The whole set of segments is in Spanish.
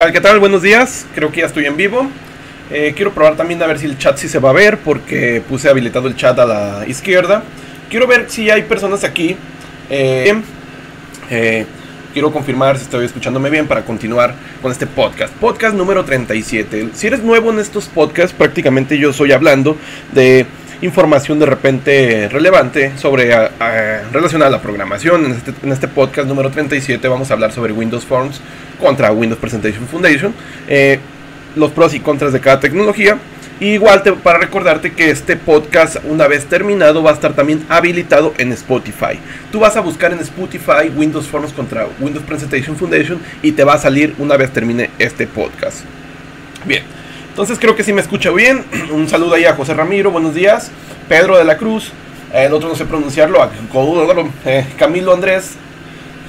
¿Qué tal? Buenos días, creo que ya estoy en vivo. Eh, quiero probar también a ver si el chat sí se va a ver porque puse habilitado el chat a la izquierda. Quiero ver si hay personas aquí. Eh, eh, quiero confirmar si estoy escuchándome bien para continuar con este podcast. Podcast número 37. Si eres nuevo en estos podcasts, prácticamente yo soy hablando de información de repente relevante sobre relacionada a la programación. En este, este, podcast número 37 vamos a hablar sobre Windows Forms contra Windows Presentation Foundation, eh, los pros y contras de cada tecnología. igual te, para recordarte que este podcast una vez terminado va a estar también habilitado en Spotify. Tú vas a buscar en Spotify Windows Forms contra Windows Presentation Foundation y te va a salir una vez termine este podcast. Bien, entonces creo que si me escucha bien. Un saludo ahí a José Ramiro, buenos días. Pedro de la Cruz, el otro no sé pronunciarlo, eh, Camilo Andrés,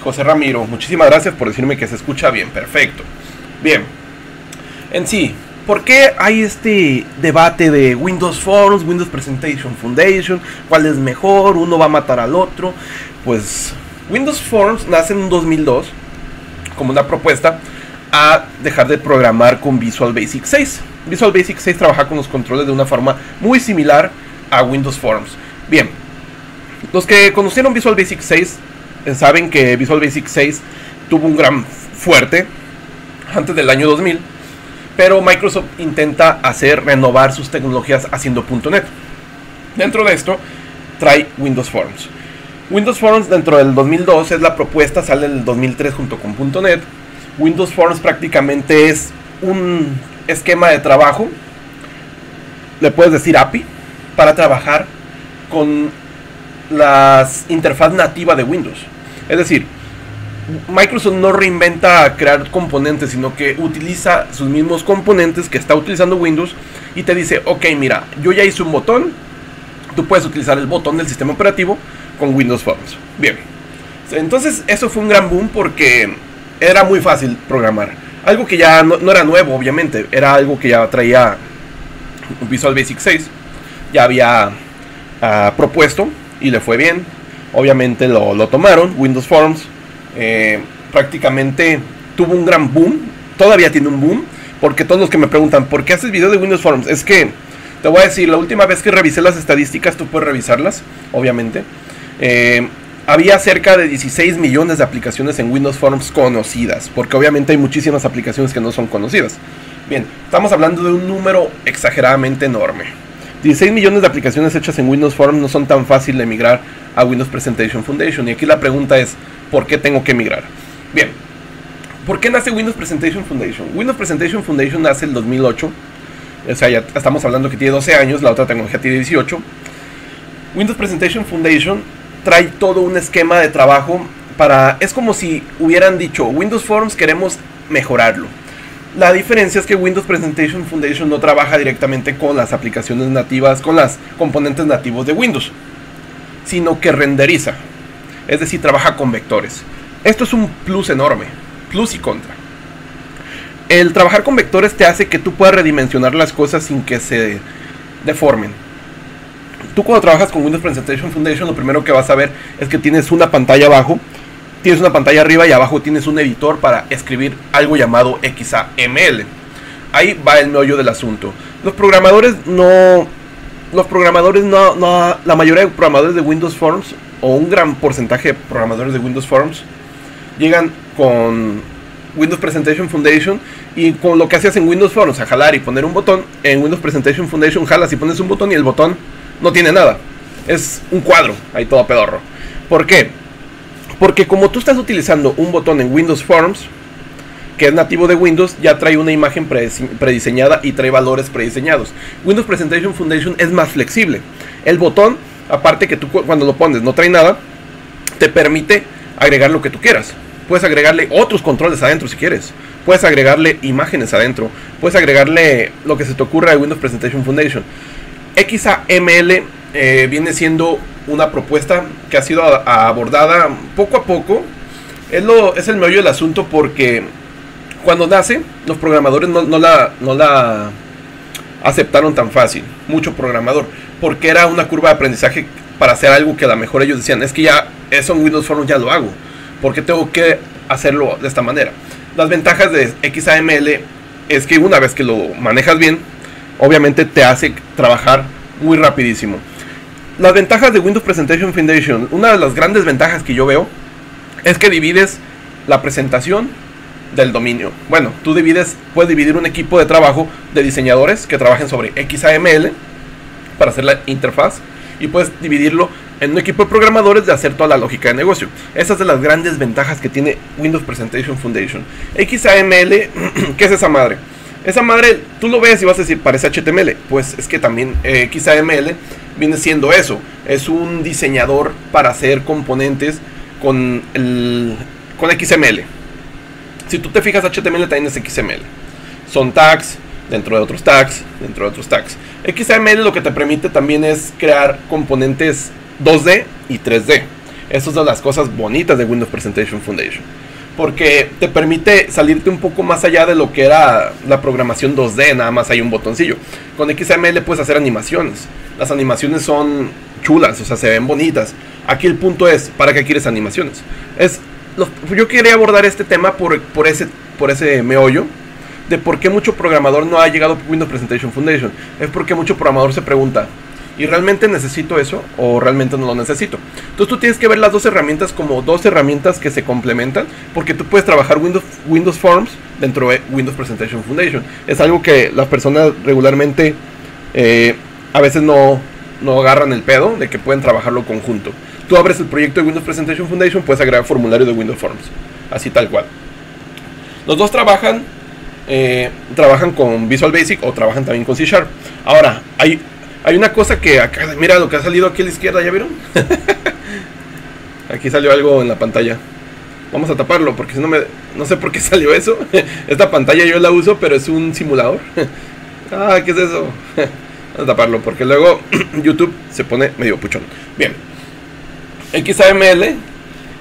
José Ramiro. Muchísimas gracias por decirme que se escucha bien, perfecto. Bien, en sí, ¿por qué hay este debate de Windows Forms, Windows Presentation Foundation? ¿Cuál es mejor? ¿Uno va a matar al otro? Pues Windows Forms nace en 2002 como una propuesta a dejar de programar con Visual Basic 6. Visual Basic 6 trabaja con los controles de una forma muy similar a Windows Forms. Bien, los que conocieron Visual Basic 6 eh, saben que Visual Basic 6 tuvo un gran fuerte antes del año 2000, pero Microsoft intenta hacer renovar sus tecnologías haciendo .NET. Dentro de esto trae Windows Forms. Windows Forms dentro del 2002 es la propuesta, sale en el 2003 junto con .NET. Windows Forms prácticamente es un esquema de trabajo, le puedes decir API, para trabajar con las interfaz nativa de Windows. Es decir, Microsoft no reinventa crear componentes, sino que utiliza sus mismos componentes que está utilizando Windows y te dice, ok, mira, yo ya hice un botón, tú puedes utilizar el botón del sistema operativo con Windows Forms. Bien, entonces eso fue un gran boom porque era muy fácil programar. Algo que ya no, era nuevo, obviamente, era algo que ya traía Visual Basic 6. Ya había ah, propuesto y le fue bien. Obviamente lo, tomaron, Windows Forms. Eh, prácticamente tuvo un gran boom. Todavía tiene un boom. Porque todos los que me preguntan, ¿por qué haces video de Windows Forms? Es que, te voy a decir, la última vez que revisé las estadísticas, tú puedes revisarlas, obviamente. Eh, había cerca de 16 millones de aplicaciones en Windows Forms conocidas, porque obviamente hay muchísimas aplicaciones que no son conocidas. Bien, estamos hablando de un número exageradamente enorme. 16 millones de aplicaciones hechas en Windows Forms no son tan fácil de migrar a Windows Presentation Foundation. Y aquí la pregunta es, ¿por qué tengo que migrar? Bien, ¿por qué nace Windows Presentation Foundation? Windows Presentation Foundation nace en 2008. O sea, ya estamos hablando que tiene 12 años, la otra tecnología tiene 18. Windows Presentation Foundation trae todo un esquema de trabajo para... Es como si hubieran dicho, Windows Forms queremos mejorarlo. La diferencia es que Windows Presentation Foundation no trabaja directamente con las aplicaciones nativas, con las componentes nativos de Windows, sino que renderiza. Es decir, trabaja con vectores. Esto es un plus enorme, plus y contra. El trabajar con vectores te hace que tú puedas redimensionar las cosas sin que se deformen tú cuando trabajas con Windows Presentation Foundation, lo primero que vas a ver es que tienes una pantalla abajo, tienes una pantalla arriba y abajo tienes un editor para escribir algo llamado XAML. Ahí va el meollo del asunto. Los programadores no. Los programadores no, no. La mayoría de programadores de Windows Forms, o un gran porcentaje de programadores de Windows Forms, llegan con Windows Presentation Foundation y con lo que haces en Windows Forms, a jalar y poner un botón, en Windows Presentation Foundation jalas y pones un botón y el botón no tiene nada. Es un cuadro, ahí todo pedorro. ¿Por qué? Porque como tú estás utilizando un botón en Windows Forms, que es nativo de Windows, ya trae una imagen prediseñada y trae valores prediseñados. Windows Presentation Foundation es más flexible. El botón, aparte que tú cuando lo pones no trae nada, te permite agregar lo que tú quieras. Puedes agregarle otros controles adentro si quieres. Puedes agregarle imágenes adentro. Puedes agregarle lo que se te ocurra de Windows Presentation Foundation. XAML eh, viene siendo una propuesta que ha sido abordada poco a poco. Es, lo, es el meollo del asunto porque cuando nace, los programadores no, la, no la aceptaron tan fácil. Mucho programador. Porque era una curva de aprendizaje para hacer algo que a lo mejor ellos decían, es que ya eso en Windows Forms ya lo hago. porque tengo que hacerlo de esta manera? Las ventajas de XAML es que una vez que lo manejas bien, obviamente te hace trabajar muy rapidísimo. Las ventajas de Windows Presentation Foundation, una de las grandes ventajas que yo veo es que divides la presentación del dominio. Bueno, tú divides, puedes dividir un equipo de trabajo de diseñadores que trabajen sobre XAML para hacer la interfaz y puedes dividirlo en un equipo de programadores de hacer toda la lógica de negocio. Esa es de las grandes ventajas que tiene Windows Presentation Foundation. XAML, ¿qué es esa madre? Esa madre, tú lo ves y vas a decir, parece HTML. Pues es que también eh, XAML viene siendo eso. Es un diseñador para hacer componentes con, el, con XML. Si tú te fijas, HTML también es XML. Son tags, dentro de otros tags, dentro de otros tags. XML lo que te permite también es crear componentes 2D y 3D. Esas son las cosas bonitas de Windows Presentation Foundation. Porque te permite salirte un poco más allá de lo que era la programación 2D, nada más hay un botoncillo. Con XML puedes hacer animaciones. Las animaciones son chulas, o sea, se ven bonitas. Aquí el punto es, ¿para qué quieres animaciones? Es, yo quería abordar este tema por, por, ese, por ese meollo de por qué mucho programador no ha llegado a Windows Presentation Foundation. Es porque mucho programador se pregunta, ¿y realmente necesito eso o realmente no lo necesito? Entonces tú tienes que ver las dos herramientas como dos herramientas que se complementan, porque tú puedes trabajar Windows, Windows Forms dentro de Windows Presentation Foundation. Es algo que las personas regularmente eh, a veces no, no agarran el pedo de que pueden trabajarlo conjunto. Tú abres el proyecto de Windows Presentation Foundation, puedes agregar formulario de Windows Forms, así tal cual. Los dos trabajan eh, trabajan con Visual Basic o trabajan también con C Sharp. Ahora, hay, hay una cosa que acá, mira lo que ha salido aquí a la izquierda, ¿ya vieron? aquí salió algo en la pantalla. Vamos a taparlo porque si no me... No sé por qué salió eso. Esta pantalla yo la uso, pero es un simulador. ah, ¿qué es eso? Vamos a taparlo porque luego YouTube se pone medio puchón. Bien. XAML.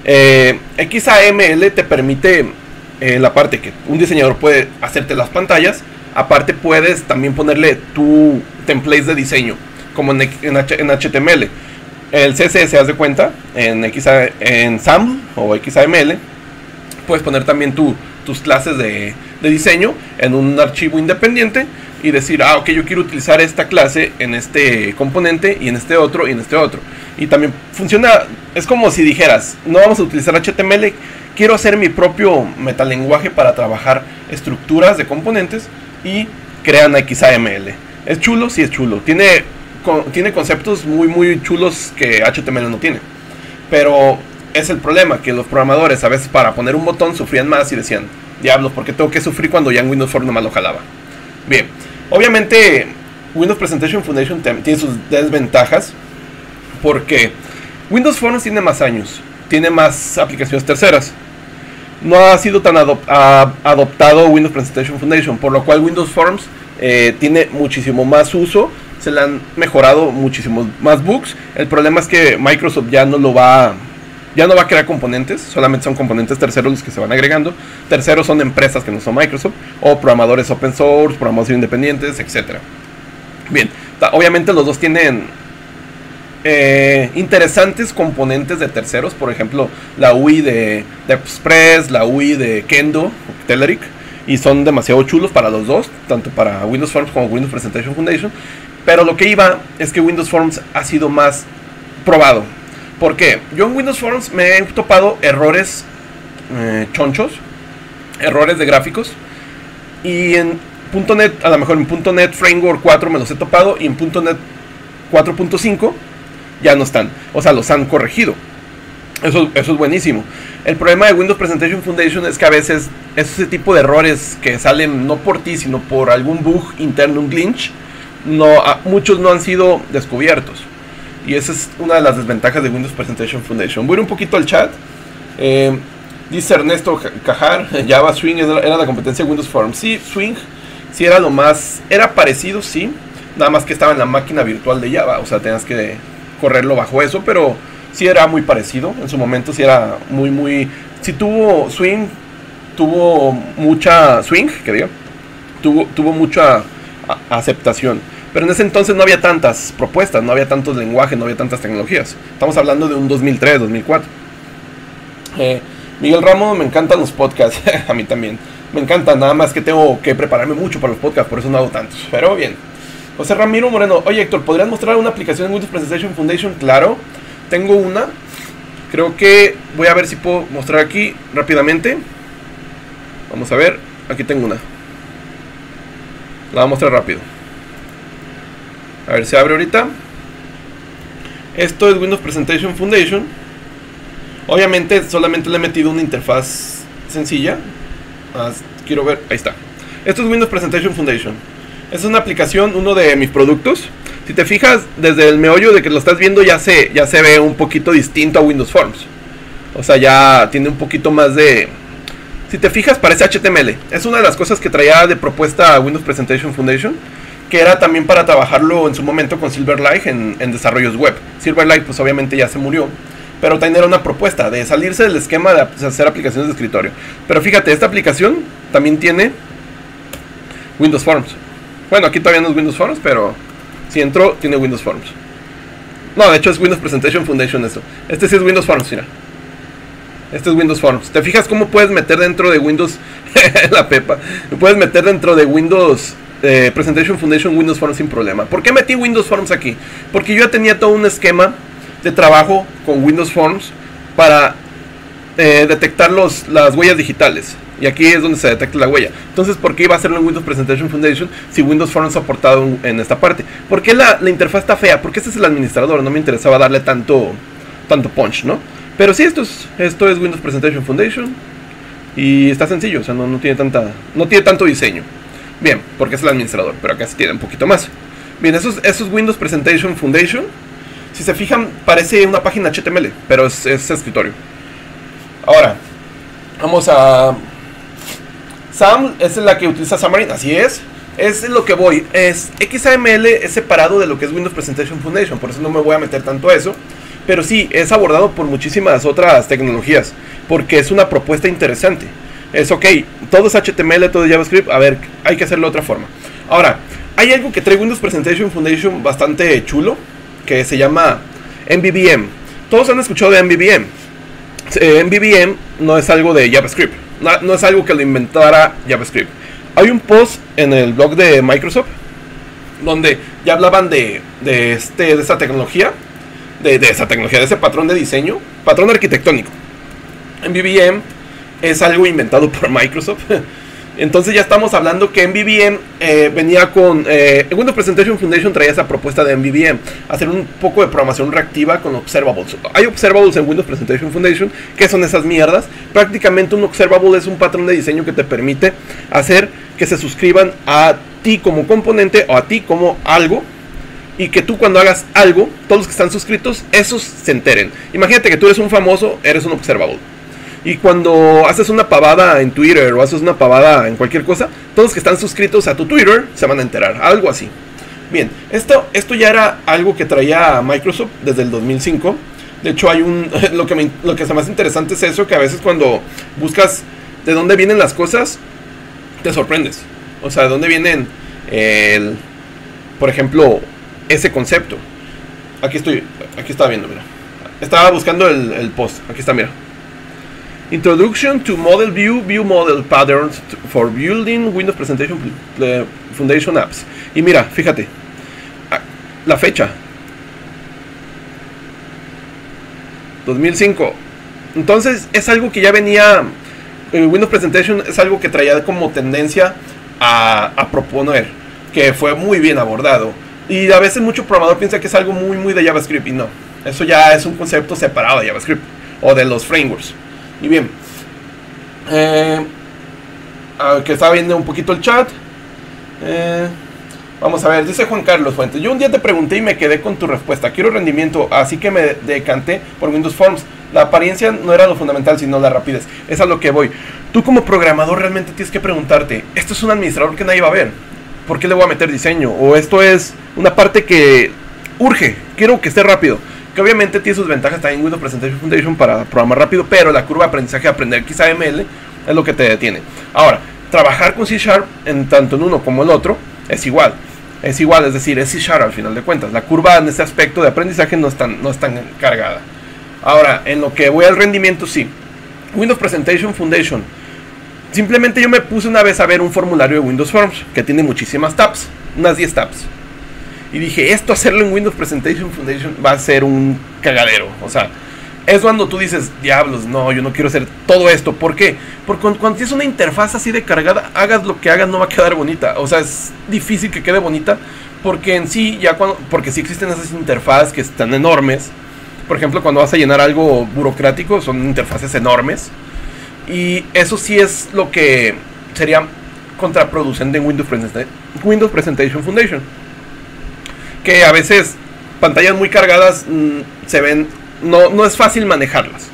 Eh, XAML te permite en la parte que un diseñador puede hacerte las pantallas, aparte puedes también ponerle tu templates de diseño, como en, HTML. El CSS, haz de cuenta, en, XA, en SAM o XAML, puedes poner también tu, tus clases de, de diseño en un archivo independiente y decir, ah, ok, yo quiero utilizar esta clase en este componente y en este otro y en este otro. Y también funciona, es como si dijeras, no vamos a utilizar HTML, quiero hacer mi propio metalenguaje para trabajar estructuras de componentes y crean XAML. ¿Es chulo? Sí es chulo. Tiene, tiene conceptos muy muy chulos que HTML no tiene. Pero es el problema, que los programadores a veces para poner un botón sufrían más y decían, diablos, ¿por qué tengo que sufrir cuando ya en Windows Form nomás lo jalaba? Bien, obviamente Windows Presentation Foundation tiene sus desventajas porque Windows Forms tiene más años, tiene más aplicaciones terceras no ha sido tan adoptado Windows Presentation Foundation, por lo cual Windows Forms eh, tiene muchísimo más uso, se le han mejorado muchísimos más bugs. El problema es que Microsoft ya no lo va ya no va a crear componentes, solamente son componentes terceros los que se van agregando. Terceros son empresas que no son Microsoft o programadores open source, programadores independientes, etcétera. Bien, obviamente los dos tienen eh, interesantes componentes de terceros, por ejemplo, la UI de, Express, la UI de Kendo, Telerik, y son demasiado chulos para los dos, tanto para Windows Forms como Windows Presentation Foundation. Pero lo que iba es que Windows Forms ha sido más probado. ¿Por qué? Yo en Windows Forms me he topado errores eh, chonchos, errores de gráficos, y en .NET, a lo mejor en .NET Framework 4 me los he topado, y en .NET 4.5 ya no están. O sea, los han corregido. Eso, eso es buenísimo. El problema de Windows Presentation Foundation es que a veces ese tipo de errores que salen no por ti, sino por algún bug interno, un glitch, no, muchos no han sido descubiertos. Y esa es una de las desventajas de Windows Presentation Foundation. Voy a ir un poquito al chat. Eh, dice Ernesto Cajar, Java Swing era la competencia de Windows Forms. Sí, Swing sí era lo más, era parecido, sí. Nada más que estaba en la máquina virtual de Java. O sea, tenías que correrlo bajo eso, pero sí era muy parecido. En su momento sí era muy, muy... Si tuvo swing, tuvo mucha swing, que tuvo, tuvo mucha aceptación. Pero en ese entonces no había tantas propuestas, no había tantos lenguajes, no había tantas tecnologías. Estamos hablando de un 2003, 2004. Eh, Miguel Ramos, me encantan los podcasts. a mí también. Me encantan, nada más que tengo que prepararme mucho para los podcasts, por eso no hago tantos. Pero bien. José Ramiro Moreno, oye Héctor, ¿podrías mostrar una aplicación en Windows Presentation Foundation? Claro, tengo una. Creo que voy a ver si puedo mostrar aquí rápidamente. Vamos a ver, aquí tengo una. La voy a mostrar rápido. A ver, se abre ahorita. Esto es Windows Presentation Foundation. Obviamente solamente le he metido una interfaz sencilla. Ah, quiero ver, ahí está. Esto es Windows Presentation Foundation. Es una aplicación, uno de mis productos. Si te fijas, desde el meollo de que lo estás viendo ya se, ya se ve un poquito distinto a Windows Forms. O sea, ya tiene un poquito más de... Si te fijas, parece HTML. Es una de las cosas que traía de propuesta Windows Presentation Foundation que era también para trabajarlo en su momento con Silverlight en, en desarrollos web. Silverlight pues obviamente ya se murió, pero también era una propuesta de salirse del esquema de hacer aplicaciones de escritorio. Pero fíjate, esta aplicación también tiene Windows Forms. Bueno, aquí todavía no es Windows Forms, pero si entró, tiene Windows Forms. No, de hecho es Windows Presentation Foundation eso. Este sí es Windows Forms, mira. Este es Windows Forms. ¿Te fijas cómo puedes meter dentro de Windows la pepa? Puedes meter dentro de Windows eh, Presentation Foundation Windows Forms sin problema. ¿Por qué metí Windows Forms aquí? Porque yo ya tenía todo un esquema de trabajo con Windows Forms para eh, detectar las huellas digitales. Y aquí es donde se detecta la huella. Entonces, ¿por qué iba a hacerlo en Windows Presentation Foundation si Windows Forms ha aportado en esta parte? ¿Por qué la, la, interfaz está fea? Porque este es el administrador, no me interesaba darle tanto, tanto punch, ¿no? Pero sí, esto es, esto es Windows Presentation Foundation. Y está sencillo, o sea, no, no, tiene, tanta, no tiene tanto diseño. Bien, porque es el administrador, pero acá se tiene un poquito más. Bien, eso es, eso es Windows Presentation Foundation. Si se fijan, parece una página HTML, pero es, es escritorio. Ahora, vamos a... SAM es la que utiliza Xamarin, así es. Es lo que voy. Es XAML es separado de lo que es Windows Presentation Foundation, por eso no me voy a meter tanto a eso. Pero sí, es abordado por muchísimas otras tecnologías, porque es una propuesta interesante es ok, todo es HTML, todo es JavaScript, a ver, hay que hacerlo de otra forma. Ahora, hay algo que trae Windows Presentation Foundation bastante chulo, que se llama MVVM. Todos han escuchado de MVVM. Eh, MVVM no es algo de JavaScript, no, es algo que lo inventara JavaScript. Hay un post en el blog de Microsoft donde ya hablaban de, de, este, de tecnología, de, de esa tecnología, de ese patrón de diseño, patrón arquitectónico. MVVM es algo inventado por Microsoft. Entonces ya estamos hablando que MVVM eh, venía con... Eh, Windows Presentation Foundation traía esa propuesta de MVVM, hacer un poco de programación reactiva con observables. Hay observables en Windows Presentation Foundation, que son esas mierdas. Prácticamente un observable es un patrón de diseño que te permite hacer que se suscriban a ti como componente o a ti como algo. Y que tú cuando hagas algo, todos los que están suscritos, esos se enteren. Imagínate que tú eres un famoso, eres un observable. Y cuando haces una pavada en Twitter o haces una pavada en cualquier cosa, todos que están suscritos a tu Twitter se van a enterar. Algo así. Bien, esto, esto ya era algo que traía Microsoft desde el 2005. De hecho, hay un. Lo que, lo que es más interesante es eso: que a veces cuando buscas de dónde vienen las cosas, te sorprendes. O sea, de dónde vienen, el, por ejemplo, ese concepto. Aquí estoy, aquí estaba viendo, mira. Estaba buscando el, el post. Aquí está, mira. Introduction to Model View View Model Patterns for Building Windows Presentation Foundation Apps. Y mira, fíjate, ah, la fecha. 2005. Entonces es algo que ya venía, Windows Presentation es algo que traía como tendencia a, a proponer, que fue muy bien abordado. Y a veces mucho programador piensa que es algo muy, muy de JavaScript y no. Eso ya es un concepto separado de JavaScript o de los frameworks. Y bien, eh, que estaba viendo un poquito el chat. Eh, vamos a ver, dice Juan Carlos Fuentes. Yo un día te pregunté y me quedé con tu respuesta. Quiero rendimiento, así que me decanté por Windows Forms. La apariencia no era lo fundamental, sino la rapidez. Es a lo que voy. Tú como programador realmente tienes que preguntarte, ¿esto es un administrador que nadie va a ver? ¿Por qué le voy a meter diseño? ¿O esto es una parte que urge? Quiero que esté rápido obviamente tiene sus ventajas también Windows Presentation Foundation para programar rápido, pero la curva de aprendizaje de aprender quizá es lo que te detiene. Ahora, trabajar con C Sharp en tanto en uno como el otro es igual. Es igual, es decir, es C Sharp al final de cuentas. La curva en este aspecto de aprendizaje no es tan, no cargada. Ahora, en lo que voy al rendimiento, sí. Windows Presentation Foundation. Simplemente yo me puse una vez a ver un formulario de Windows Forms que tiene muchísimas tabs, unas 10 tabs. Y dije, esto hacerlo en Windows Presentation Foundation va a ser un cagadero. O sea, es cuando tú dices, diablos, no, yo no quiero hacer todo esto. ¿Por qué? Porque cuando, tienes una interfaz así de cargada, hagas lo que hagas, no va a quedar bonita. O sea, es difícil que quede bonita. Porque en sí, ya cuando. Porque sí existen esas interfaces que están enormes. Por ejemplo, cuando vas a llenar algo burocrático, son interfaces enormes. Y eso sí es lo que sería contraproducente en Windows, Windows Presentation Foundation. Que a veces pantallas muy cargadas mm, se ven no, no es fácil manejarlas.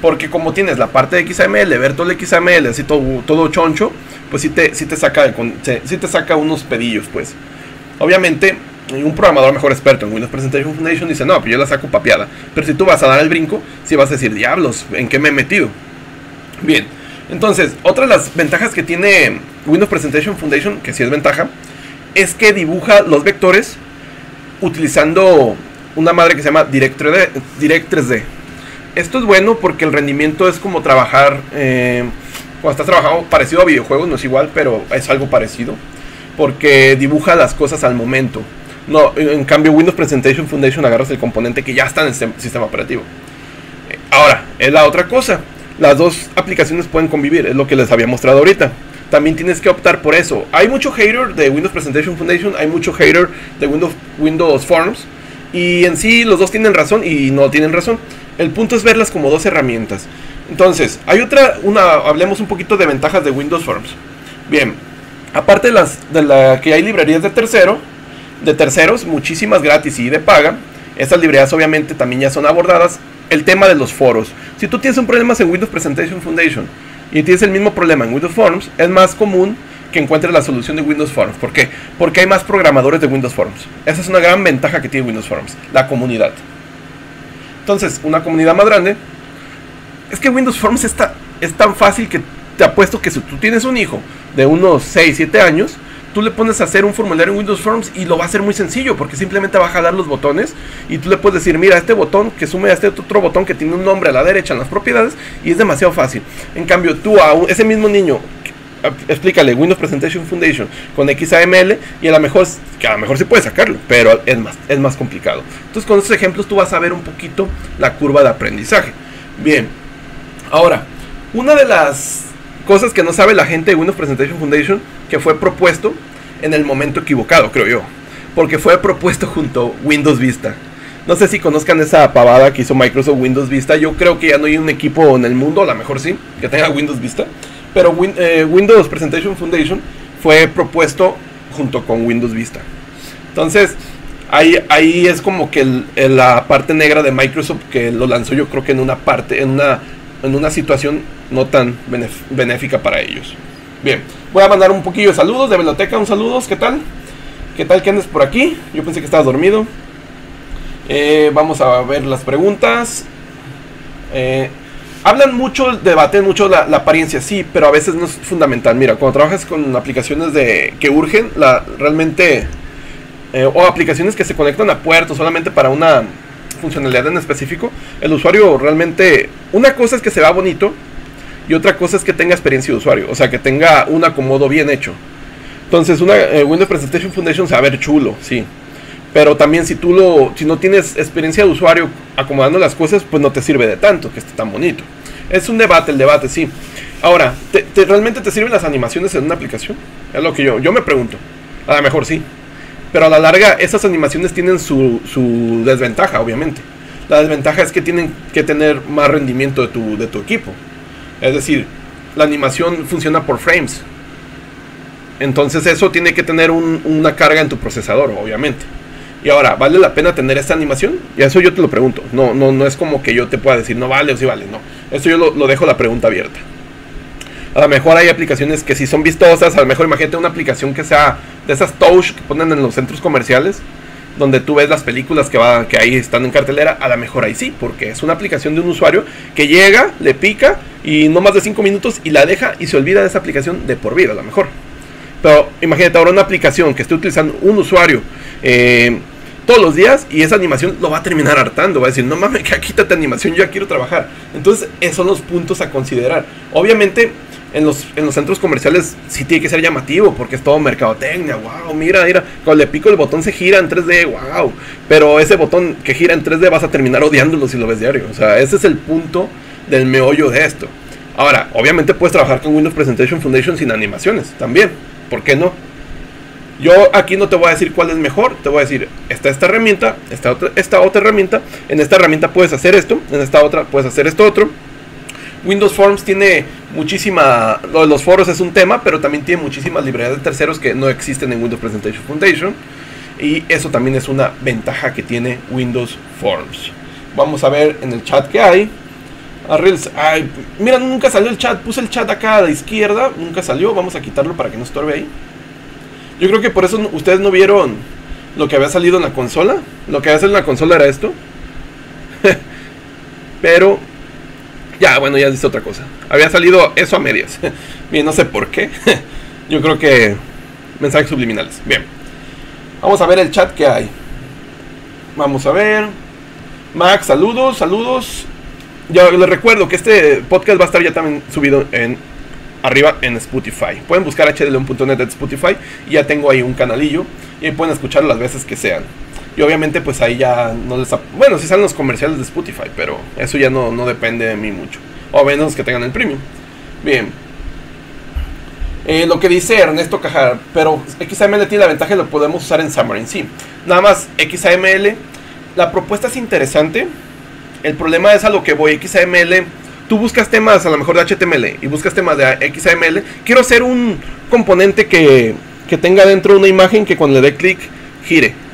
Porque como tienes la parte de XML, ver todo el XML, así todo, todo choncho, pues sí te, te, saca, sí te saca unos pedillos, pues. Obviamente, un programador mejor experto en Windows Presentation Foundation dice, no, pues yo la saco papeada. Pero si tú vas a dar el brinco, si vas a decir, diablos, ¿en qué me he metido? Bien, entonces, otra de las ventajas que tiene Windows Presentation Foundation, que sí es ventaja, es que dibuja los vectores utilizando una madre que se llama Direct 3D. Direct 3D. Esto es bueno porque el rendimiento es como trabajar, eh, cuando estás trabajando parecido a videojuegos, no es igual, pero es algo parecido. Porque dibuja las cosas al momento. No, en cambio Windows Presentation Foundation agarras el componente que ya está en el sistema operativo. Ahora, es la otra cosa. Las dos aplicaciones pueden convivir, es lo que les había mostrado ahorita. También tienes que optar por eso. Hay mucho hater de Windows Presentation Foundation, hay mucho hater de Windows, Windows Forms y en sí los dos tienen razón y no tienen razón. El punto es verlas como dos herramientas. Entonces, hay otra, una, hablemos un poquito de ventajas de Windows Forms. Bien, aparte de las de la que hay librerías de tercero, de terceros, muchísimas gratis y de paga. Estas librerías obviamente también ya son abordadas. El tema de los foros. Si tú tienes un problema en Windows Presentation Foundation y tienes el mismo problema en Windows Forms, es más común que encuentres la solución de Windows Forms. ¿Por qué? Porque hay más programadores de Windows Forms. Esa es una gran ventaja que tiene Windows Forms, la comunidad. Entonces, una comunidad más grande. Es que Windows Forms está, es tan fácil que te apuesto que si tú tienes un hijo de unos 6, 7 años, tú le pones a hacer un formulario en Windows Forms y lo va a hacer muy sencillo porque simplemente va a jalar los botones y tú le puedes decir, mira, este botón que sume a este otro botón que tiene un nombre a la derecha en las propiedades y es demasiado fácil. En cambio, tú a ese mismo niño explícale Windows Presentation Foundation con XAML y a lo mejor, que a lo mejor sí puede sacarlo, pero es más, es más complicado. Entonces con estos ejemplos tú vas a ver un poquito la curva de aprendizaje. Bien, ahora, una de las cosas que no sabe la gente de Windows Presentation Foundation que fue propuesto en el momento equivocado, creo yo, porque fue propuesto junto Windows Vista. No sé si conozcan esa pavada que hizo Microsoft Windows Vista. Yo creo que ya no hay un equipo en el mundo, a lo mejor sí, que tenga Windows Vista pero eh, Windows Presentation Foundation fue propuesto junto con Windows Vista. Entonces, ahí, ahí es como que la parte negra de Microsoft que lo lanzó yo creo que en una parte, en una, en una situación no tan benéfica para ellos. Bien, voy a mandar un poquillo de saludos de biblioteca, un saludos, ¿qué tal? ¿Qué tal que andes por aquí? Yo pensé que estabas dormido. Eh, vamos a ver las preguntas. Eh, Hablan mucho, debaten mucho la, apariencia, sí, pero a veces no es fundamental. Mira, cuando trabajas con aplicaciones de que urgen, la, realmente, eh, o aplicaciones que se conectan a puertos solamente para una funcionalidad en específico, el usuario realmente, una cosa es que se vea bonito y otra cosa es que tenga experiencia de usuario, o sea, que tenga un acomodo bien hecho. Entonces, una eh, Windows Presentation Foundation se va a ver chulo, sí. Pero también si tú lo, si no tienes experiencia de usuario acomodando las cosas, pues no te sirve de tanto que esté tan bonito. Es un debate, el debate, sí. Ahora, ¿te, realmente te sirven las animaciones en una aplicación? Es lo que yo, yo me pregunto. A lo mejor sí. Pero a la larga, esas animaciones tienen su, su desventaja, obviamente. La desventaja es que tienen que tener más rendimiento de tu, de tu equipo. Es decir, la animación funciona por frames. Entonces eso tiene que tener una carga en tu procesador, obviamente. Y ahora, ¿vale la pena tener esta animación? Y eso yo te lo pregunto. No, no, no es como que yo te pueda decir, no vale o sí vale, no. Eso yo lo, dejo la pregunta abierta. A lo mejor hay aplicaciones que sí son vistosas. A lo mejor imagínate una aplicación que sea de esas touch que ponen en los centros comerciales. Donde tú ves las películas que, va, que ahí están en cartelera. A lo mejor ahí sí. Porque es una aplicación de un usuario que llega, le pica y no más de 5 minutos y la deja y se olvida de esa aplicación de por vida. A lo mejor. Pero imagínate ahora una aplicación que esté utilizando un usuario. Eh, todos los días y esa animación lo va a terminar hartando. Va a decir, no mames, quítate animación, yo ya quiero trabajar. Entonces, esos son los puntos a considerar. Obviamente, en los, en los centros comerciales sí tiene que ser llamativo porque es todo mercadotecnia. Wow, mira, mira, cuando le pico el botón se gira en 3D, wow. Pero ese botón que gira en 3D vas a terminar odiándolo si lo ves diario. O sea, ese es el punto del meollo de esto. Ahora, obviamente puedes trabajar con Windows Presentation Foundation sin animaciones también. ¿Por qué no? Yo aquí no te voy a decir cuál es mejor, te voy a decir, está esta herramienta, esta otra, esta otra herramienta, en esta herramienta puedes hacer esto, en esta otra puedes hacer esto otro. Windows Forms tiene muchísima, lo de los foros es un tema, pero también tiene muchísimas librerías de terceros que no existen en Windows Presentation Foundation. Y eso también es una ventaja que tiene Windows Forms. Vamos a ver en el chat que hay. Ay, mira, nunca salió el chat. Puse el chat acá a la izquierda. Nunca salió. Vamos a quitarlo para que no estorbe ahí. Yo creo que por eso ustedes no vieron lo que había salido en la consola. Lo que había salido en la consola era esto. Pero ya, bueno, ya dice otra cosa. Había salido eso a medias. Bien, no sé por qué. Yo creo que mensajes subliminales. Bien. Vamos a ver el chat que hay. Vamos a ver. Max, saludos, saludos. Ya les recuerdo que este podcast va a estar ya también subido en arriba en Spotify. Pueden buscar hdleon.net en Spotify y ya tengo ahí un canalillo y pueden escuchar las veces que sean. Y obviamente pues ahí ya no les... Bueno, si salen los comerciales de Spotify, pero eso ya no, no depende de mí mucho. O menos que tengan el premium. Bien. Eh, lo que dice Ernesto Cajar, pero XAML tiene la ventaja de lo podemos usar en Xamarin, sí. Nada más, XAML, la propuesta es interesante. El problema es a lo que voy, XAML, tú buscas temas a lo mejor de HTML y buscas temas de XAML. Quiero hacer un componente que, que tenga dentro una imagen que cuando le dé clic gire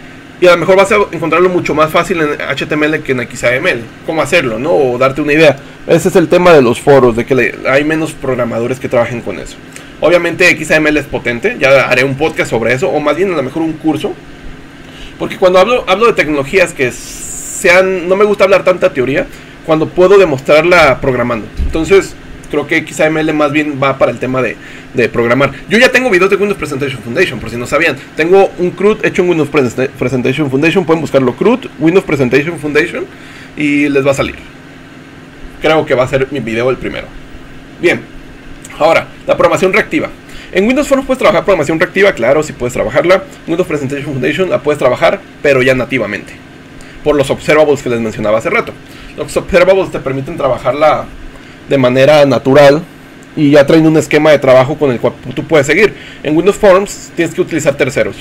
y a lo mejor vas a encontrarlo mucho más fácil en HTML que en XAML. ¿Cómo hacerlo, no? O darte una idea. Ese es el tema de los foros, de que hay menos programadores que trabajen con eso. Obviamente XAML es potente, ya haré un podcast sobre eso, o más bien a lo mejor un curso. Porque cuando hablo, hablo de tecnologías que sean, no me gusta hablar tanta teoría, cuando puedo demostrarla programando. Entonces, creo que XAML más bien va para el tema de, de programar. Yo ya tengo videos de Windows Presentation Foundation, por si no sabían. Tengo un CRUD hecho en Windows Presentation Foundation. Pueden buscarlo CRUD, Windows Presentation Foundation, y les va a salir. Creo que va a ser mi video el primero. Bien, ahora, la programación reactiva. En Windows Forms puedes trabajar programación reactiva, claro, si puedes trabajarla. Windows Presentation Foundation la puedes trabajar, pero ya nativamente. Por los observables que les mencionaba hace rato. Los observables te permiten trabajarla de manera natural y ya traen un esquema de trabajo con el cual tú puedes seguir. En Windows Forms tienes que utilizar terceros.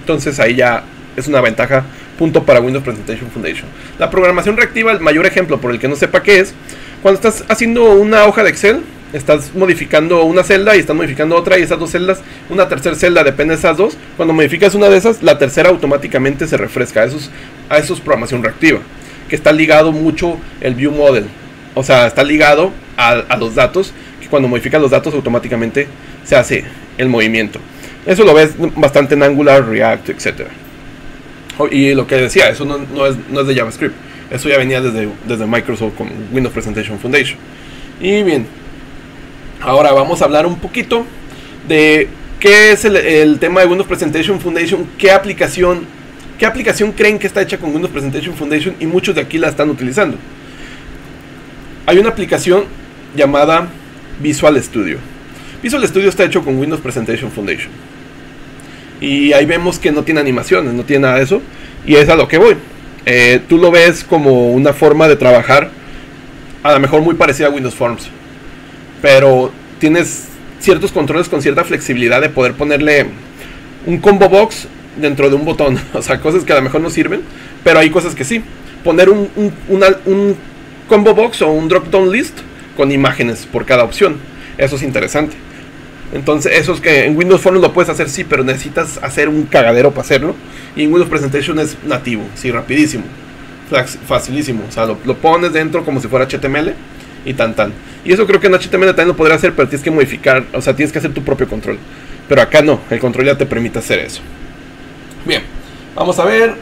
Entonces ahí ya es una ventaja, punto para Windows Presentation Foundation. La programación reactiva, el mayor ejemplo por el que no sepa qué es, cuando estás haciendo una hoja de Excel, estás modificando una celda y estás modificando otra y esas dos celdas, una tercera celda depende de esas dos. Cuando modificas una de esas, la tercera automáticamente se refresca. Eso es, a eso es programación reactiva, que está ligado mucho el View Model. O sea, está ligado a, los datos cuando modificas los datos automáticamente se hace el movimiento. Eso lo ves bastante en Angular, React, etc. Y lo que decía, eso no, es, no, es, de JavaScript. Eso ya venía desde, desde Microsoft con Windows Presentation Foundation. Y bien, ahora vamos a hablar un poquito de qué es el, el, tema de Windows Presentation Foundation, qué aplicación, qué aplicación creen que está hecha con Windows Presentation Foundation y muchos de aquí la están utilizando. Hay una aplicación llamada Visual Studio. Visual Studio está hecho con Windows Presentation Foundation. Y ahí vemos que no tiene animaciones, no tiene nada de eso. Y es a lo que voy. Eh, tú lo ves como una forma de trabajar, a lo mejor muy parecida a Windows Forms. Pero tienes ciertos controles con cierta flexibilidad de poder ponerle un combo box dentro de un botón. O sea, cosas que a lo mejor no sirven, pero hay cosas que sí. Poner un, combo box o un drop down list con imágenes por cada opción. Eso es interesante. Entonces, eso es que en Windows Forms lo puedes hacer, sí, pero necesitas hacer un cagadero para hacerlo. Y en Windows Presentation es nativo, sí, rapidísimo. Facilísimo. O sea, lo, pones dentro como si fuera HTML y tan tan. Y eso creo que en HTML también lo podría hacer, pero tienes que modificar, o sea, tienes que hacer tu propio control. Pero acá no, el control ya te permite hacer eso. Bien, vamos a ver.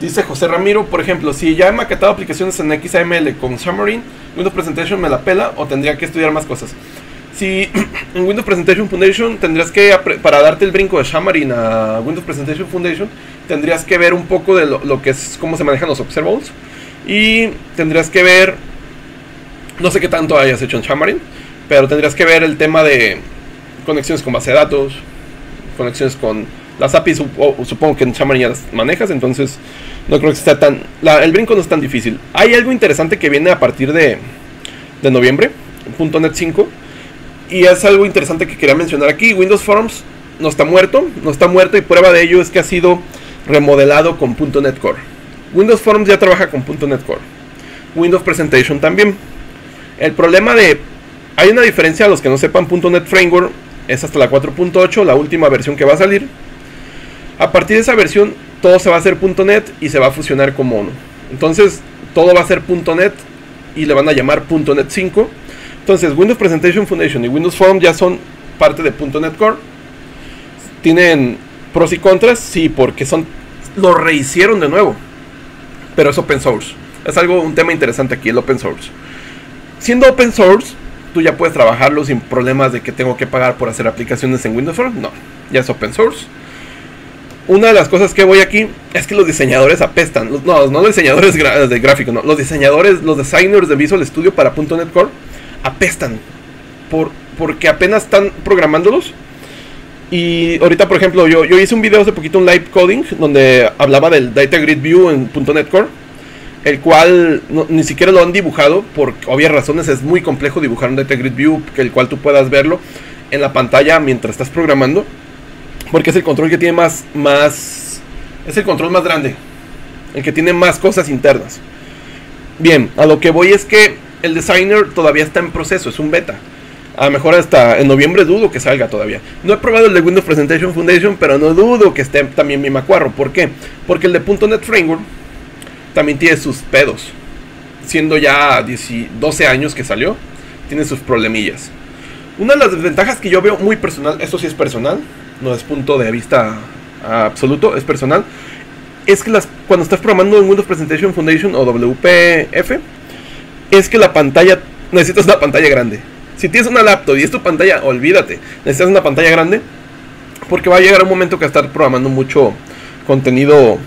Dice José Ramiro, por ejemplo, si ya he maquetado aplicaciones en XAML con Xamarin, Windows Presentation me la pela o tendría que estudiar más cosas. Si en Windows Presentation Foundation tendrías que, para darte el brinco de Xamarin a Windows Presentation Foundation, tendrías que ver un poco de lo, que es cómo se manejan los observables. Y tendrías que ver, no sé qué tanto hayas hecho en Xamarin, pero tendrías que ver el tema de conexiones con base de datos, conexiones con las APIs, supongo que en Xamarin ya las manejas, entonces no creo que sea tan... el brinco no es tan difícil. Hay algo interesante que viene a partir de, de noviembre, .NET 5 y es algo interesante que quería mencionar aquí. Windows Forms no está muerto, no está muerto y prueba de ello es que ha sido remodelado con .NET Core. Windows Forms ya trabaja con .NET Core. Windows Presentation también. El problema de... Hay una diferencia a los que no sepan, .NET Framework es hasta la 4.8, la última versión que va a salir. A partir de esa versión, todo se va a hacer .NET y se va a fusionar con Mono. Entonces, todo va a ser .NET y le van a llamar .NET 5 entonces, Windows Presentation Foundation y Windows Form ya son parte de .NET Core. Tienen pros y contras, sí, porque son lo rehicieron de nuevo. Pero es open source. Es algo un tema interesante aquí el open source. Siendo open source, tú ya puedes trabajarlo sin problemas de que tengo que pagar por hacer aplicaciones en Windows Form. No, ya es open source. Una de las cosas que voy aquí es que los diseñadores apestan. No, no los diseñadores de gráficos, no. Los diseñadores, los designers de Visual Studio para .NET Core apestan. Por, porque apenas están programándolos. Y ahorita, por ejemplo, yo, yo hice un video hace poquito, un live coding, donde hablaba del Data Grid View en .NET Core. El cual ni siquiera lo han dibujado, por obvias razones es muy complejo dibujar un Data Grid View, el cual tú puedas verlo en la pantalla mientras estás programando. Porque es el control que tiene más, más... Es el control más grande. El que tiene más cosas internas. Bien, a lo que voy es que el designer todavía está en proceso, es un beta. A lo mejor hasta en noviembre dudo que salga todavía. No he probado el de Windows Presentation Foundation, pero no dudo que esté también mi macuarro. ¿Por qué? Porque el de .NET Framework también tiene sus pedos. Siendo ya 12 años que salió, tiene sus problemillas. Una de las desventajas que yo veo muy personal, esto sí es personal, no es punto de vista absoluto, es personal, es que las, cuando estás programando en Windows Presentation Foundation o WPF, es que la pantalla, necesitas una pantalla grande. Si tienes una laptop y es tu pantalla, olvídate, necesitas una pantalla grande porque va a llegar un momento que estar programando mucho contenido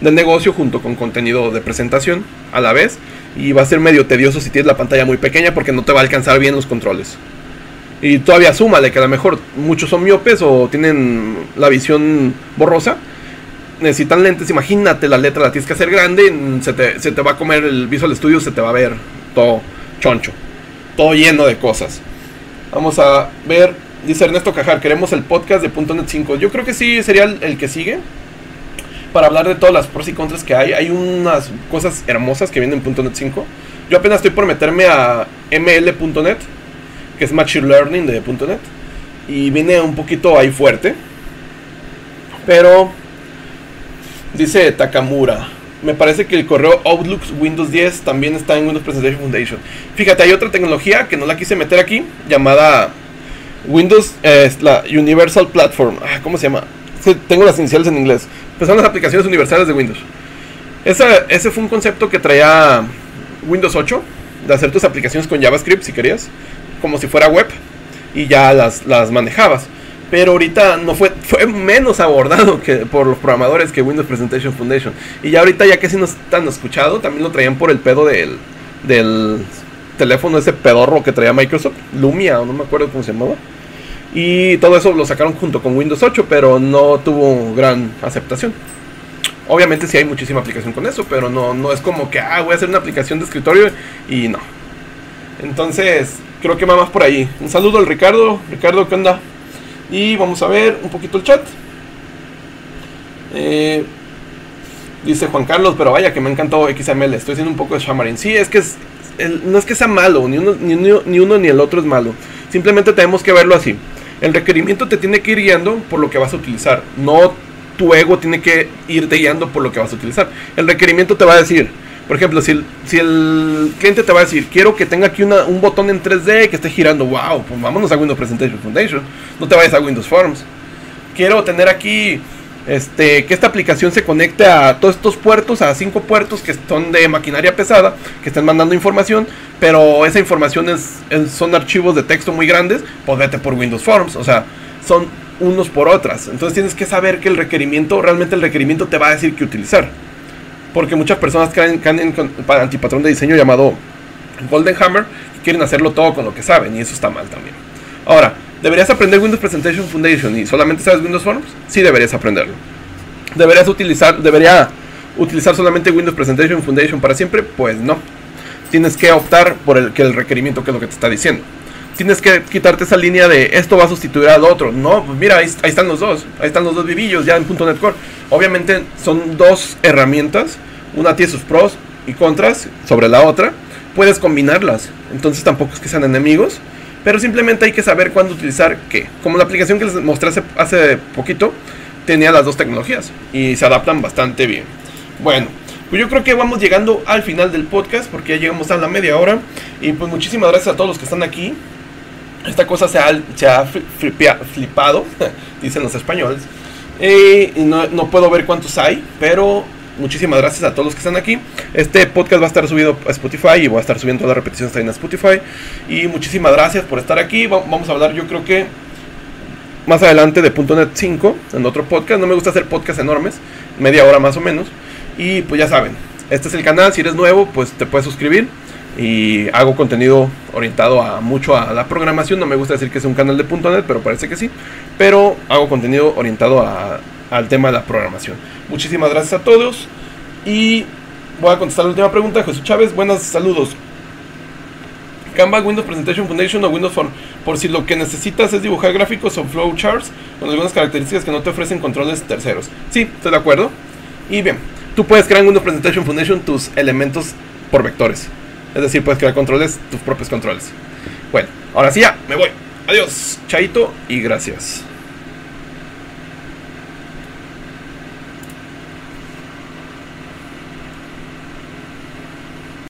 de negocio junto con contenido de presentación a la vez y va a ser medio tedioso si tienes la pantalla muy pequeña porque no te va a alcanzar bien los controles. Y todavía súmale que a lo mejor muchos son miopes o tienen la visión borrosa. Necesitan lentes, imagínate la letra la tienes que hacer grande, se te, se te va a comer el Visual Studio, se te va a ver todo choncho, todo lleno de cosas. Vamos a ver, dice Ernesto Cajar, queremos el podcast de .NET 5. Yo creo que sí sería el, que sigue para hablar de todas las pros y contras que hay. Hay unas cosas hermosas que vienen en .NET 5. Yo apenas estoy por meterme a ml.net, que es Machine Learning de .NET, y viene un poquito ahí fuerte. Pero dice Takamura, me parece que el correo Outlook Windows 10 también está en Windows Presentation Foundation. Fíjate, hay otra tecnología que no la quise meter aquí, llamada Windows, eh, la Universal Platform. Ah, ¿Cómo se llama? tengo las iniciales en inglés. Pues son las aplicaciones universales de Windows. ese fue un concepto que traía Windows 8, de hacer tus aplicaciones con JavaScript si querías, como si fuera web, y ya las, las manejabas pero ahorita no fue, fue menos abordado que por los programadores que Windows Presentation Foundation. Y ya ahorita ya casi no están escuchado, también lo traían por el pedo del, del teléfono ese pedorro que traía Microsoft, Lumia, o no me acuerdo cómo se llamaba. Y todo eso lo sacaron junto con Windows 8, pero no tuvo gran aceptación. Obviamente sí hay muchísima aplicación con eso, pero no, no es como que, ah, voy a hacer una aplicación de escritorio y no. Entonces, creo que va más por ahí. Un saludo al Ricardo. Ricardo, ¿qué onda? Y vamos a ver un poquito el chat. Eh, dice Juan Carlos, pero vaya que me ha encantado XML. Estoy haciendo un poco de Xamarin. Sí, es que no es que sea malo, ni uno, ni, ni uno ni el otro es malo. Simplemente tenemos que verlo así. El requerimiento te tiene que ir guiando por lo que vas a utilizar. No tu ego tiene que irte guiando por lo que vas a utilizar. El requerimiento te va a decir, por ejemplo, si el, cliente te va a decir, quiero que tenga aquí un botón en 3D que esté girando, wow, pues vámonos a Windows Presentation Foundation. No te vayas a Windows Forms. Quiero tener aquí este, que esta aplicación se conecte a todos estos puertos, a cinco puertos que son de maquinaria pesada, que están mandando información, pero esa información es, son archivos de texto muy grandes, pues vete por Windows Forms, o sea, son unos por otras. Entonces tienes que saber que el requerimiento, realmente el requerimiento te va a decir qué utilizar. Porque muchas personas caen, caen en antipatrón de diseño llamado Golden Hammer, quieren hacerlo todo con lo que saben, y eso está mal también. Ahora, ¿deberías aprender Windows Presentation Foundation y solamente sabes Windows Forms? Sí deberías aprenderlo. ¿Deberías utilizar, debería utilizar solamente Windows Presentation Foundation para siempre? Pues no. Tienes que optar por el, que el requerimiento que es lo que te está diciendo. Tienes que quitarte esa línea de esto va a sustituir al otro. No, pues mira, ahí, están los dos. Ahí están los dos vivillos ya en .NET Core. Obviamente son dos herramientas. Una tiene sus pros y contras sobre la otra. Puedes combinarlas. Entonces tampoco es que sean enemigos pero simplemente hay que saber cuándo utilizar qué. Como la aplicación que les mostré hace, poquito, tenía las dos tecnologías y se adaptan bastante bien. Bueno, pues yo creo que vamos llegando al final del podcast porque ya llegamos a la media hora. Y pues muchísimas gracias a todos los que están aquí. Esta cosa se ha, flipado, dicen los españoles. no, no puedo ver cuántos hay, pero muchísimas gracias a todos los que están aquí. Este podcast va a estar subido a Spotify y voy a estar subiendo todas las repeticiones también a Spotify. Y muchísimas gracias por estar aquí. Vamos a hablar, yo creo que más adelante de .NET 5 en otro podcast. No me gusta hacer podcasts enormes, media hora más o menos. Y pues ya saben, este es el canal. Si eres nuevo, pues te puedes suscribir. Y hago contenido orientado a mucho a la programación. No me gusta decir que es un canal de .NET, pero parece que sí. Pero hago contenido orientado a, al tema de la programación. Muchísimas gracias a todos y voy a contestar la última pregunta Jesús Chávez. Buenos saludos. Canva, Windows Presentation Foundation o Windows Form. Por si lo que necesitas es dibujar gráficos o flowcharts con algunas características que no te ofrecen controles terceros. Sí, estoy de acuerdo. Y bien, tú puedes crear en Windows Presentation Foundation tus elementos por vectores. Es decir, puedes crear controles, tus propios controles. Bueno, ahora sí ya, me voy. Adiós, chaito y gracias.